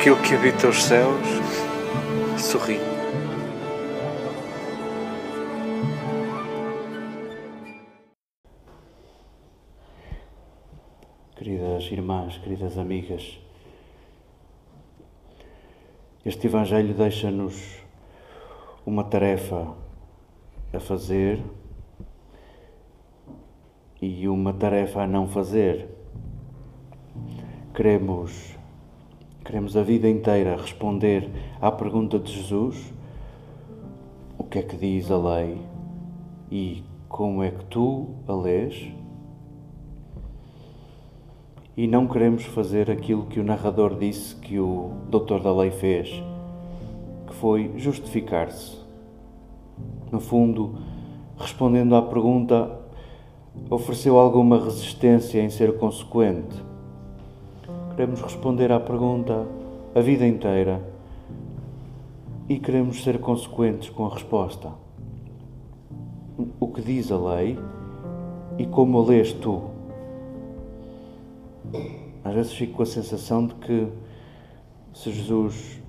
Aquele que habita os céus sorri. Queridas irmãs, queridas amigas, este Evangelho deixa-nos uma tarefa a fazer e uma tarefa a não fazer. Queremos, queremos a vida inteira responder à pergunta de Jesus: o que é que diz a lei e como é que tu a lês? E não queremos fazer aquilo que o narrador disse que o doutor da lei fez, que foi justificar-se. No fundo, respondendo à pergunta ofereceu alguma resistência em ser consequente. Queremos responder à pergunta a vida inteira e queremos ser consequentes com a resposta. O que diz a lei e como a lês tu? Às vezes fico com a sensação de que se Jesus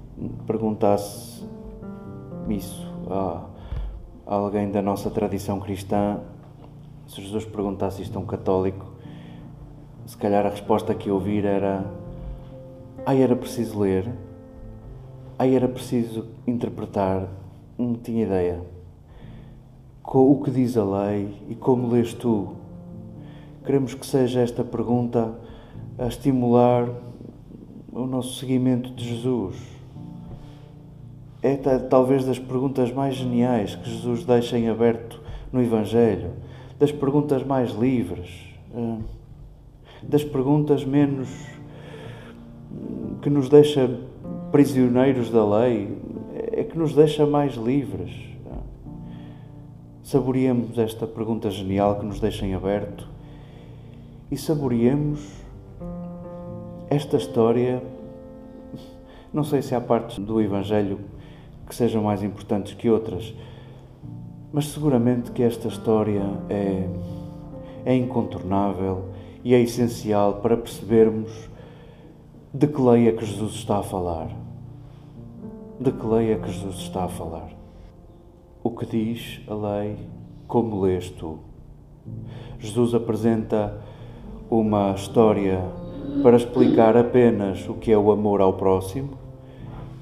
perguntasse isso a alguém da nossa tradição cristã, se Jesus perguntasse isto a um católico, se calhar a resposta que ouvir era: Ai, era preciso ler, ai, era preciso interpretar, não tinha ideia. Com o que diz a lei e como lês tu? Queremos que seja esta pergunta a estimular o nosso seguimento de Jesus. É talvez das perguntas mais geniais que Jesus deixa em aberto no Evangelho das perguntas mais livres, eh, das perguntas menos que nos deixa prisioneiros da lei, é que nos deixa mais livres. Saboreemos esta pergunta genial que nos deixa em aberto e saboreemos esta história. Não sei se há partes do Evangelho que sejam mais importantes que outras, mas seguramente que esta história é, é incontornável e é essencial para percebermos de que lei é que Jesus está a falar. De que lei é que Jesus está a falar? O que diz a lei, como lês tu? Jesus apresenta uma história para explicar apenas o que é o amor ao próximo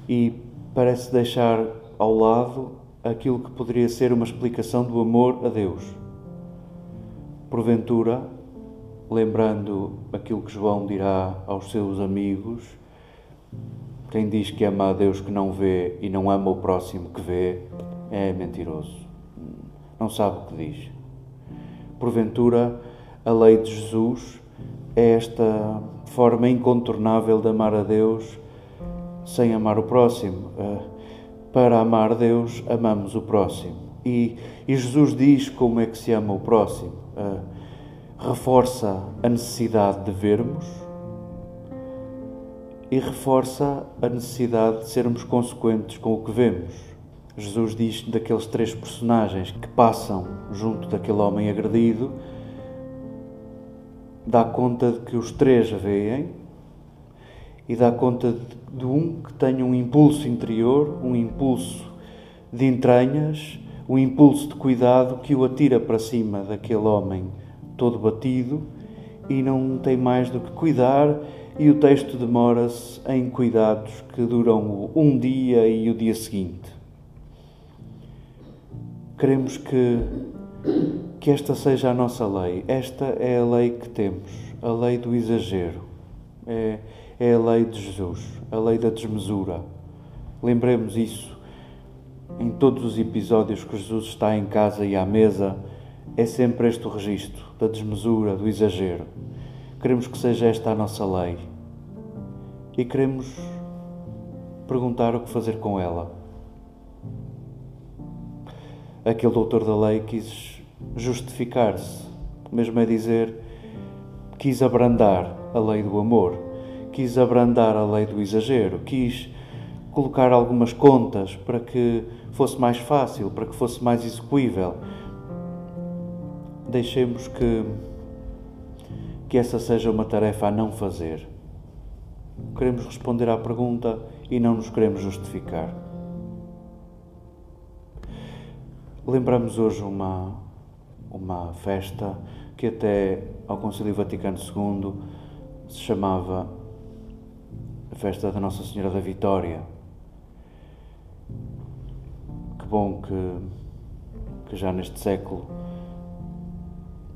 e parece deixar ao lado aquilo que poderia ser uma explicação do amor a Deus. Porventura, lembrando aquilo que João dirá aos seus amigos, quem diz que ama a Deus que não vê e não ama o próximo que vê é mentiroso. Não sabe o que diz. Porventura, a lei de Jesus é esta forma incontornável de amar a Deus sem amar o próximo para amar Deus, amamos o próximo. E, e, Jesus diz como é que se ama o próximo. Reforça a necessidade de vermos e reforça a necessidade de sermos consequentes com o que vemos. Jesus diz daqueles três personagens que passam junto daquele homem agredido, dá conta de que os três veem e dá conta de um que tem um impulso interior, um impulso de entranhas, um impulso de cuidado que o atira para cima daquele homem todo batido e não tem mais do que cuidar. E o texto demora-se em cuidados que duram um dia e o dia seguinte. Queremos que, que esta seja a nossa lei. Esta é a lei que temos, a lei do exagero. É, é a lei de Jesus, a lei da desmesura. Lembremos isso em todos os episódios que Jesus está em casa e à mesa, é sempre este o registro da desmesura, do exagero. Queremos que seja esta a nossa lei e queremos perguntar o que fazer com ela. Aquele doutor da lei quis justificar-se, mesmo é dizer, quis abrandar a lei do amor quis abrandar a lei do exagero, quis colocar algumas contas para que fosse mais fácil, para que fosse mais execuível. Deixemos que, que essa seja uma tarefa a não fazer. Queremos responder à pergunta e não nos queremos justificar. Lembramos hoje uma, uma festa que até ao Concílio Vaticano II se chamava a festa da Nossa Senhora da Vitória. Que bom que, que já neste século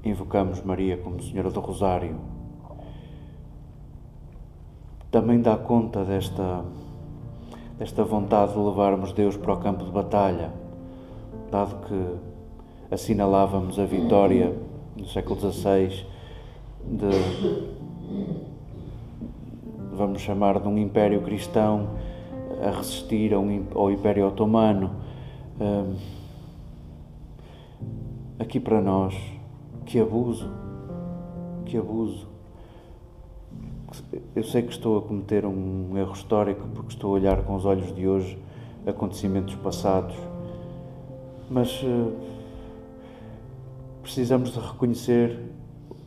invocamos Maria como Senhora do Rosário. Também dá conta desta, desta vontade de levarmos Deus para o campo de batalha, dado que assinalávamos a vitória no século XVI de, vamos chamar de um império cristão a resistir ao império otomano. Hum, aqui para nós, que abuso, que abuso. Eu sei que estou a cometer um erro histórico porque estou a olhar com os olhos de hoje acontecimentos passados, mas uh, precisamos de reconhecer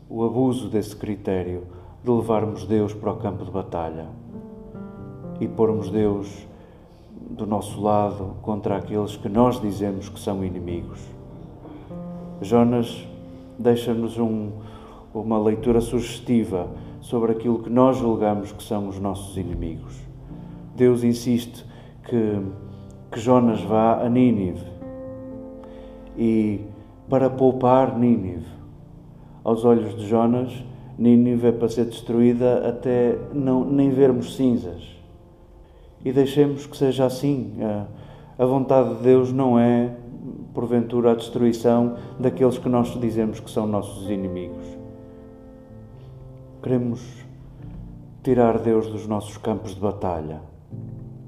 o abuso desse critério de levarmos Deus para o campo de batalha e pormos Deus do nosso lado contra aqueles que nós dizemos que são inimigos. Jonas deixa-nos um, uma leitura sugestiva sobre aquilo que nós julgamos que são os nossos inimigos. Deus insiste que, que Jonas vá a Nínive e para poupar Nínive. Aos olhos de Jonas, Nínive é para ser destruída até não, nem vermos cinzas. E deixemos que seja assim. A, a vontade de Deus não é porventura, a destruição daqueles que nós dizemos que são nossos inimigos. Queremos tirar Deus dos nossos campos de batalha.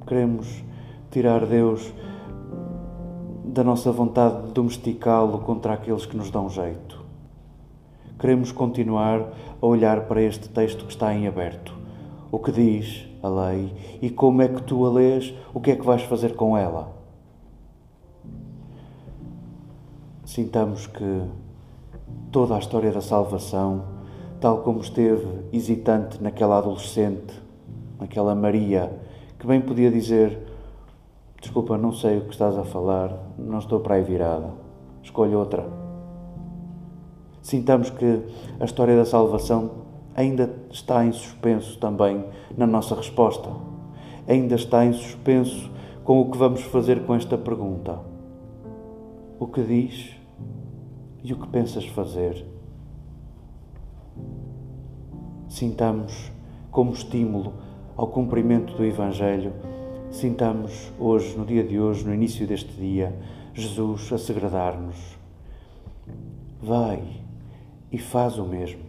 Queremos tirar Deus da nossa vontade de domesticá-lo contra aqueles que nos dão jeito. Queremos continuar a olhar para este texto que está em aberto. O que diz a lei e como é que tu a lês, o que é que vais fazer com ela? Sintamos que toda a história da salvação, tal como esteve hesitante naquela adolescente, naquela Maria, que bem podia dizer: Desculpa, não sei o que estás a falar, não estou para aí virada, escolhe outra. Sintamos que a história da salvação ainda está em suspenso também na nossa resposta, ainda está em suspenso com o que vamos fazer com esta pergunta. O que diz e o que pensas fazer. Sintamos como estímulo ao cumprimento do Evangelho, sintamos hoje, no dia de hoje, no início deste dia, Jesus a segredar-nos. Vai e faz o mesmo.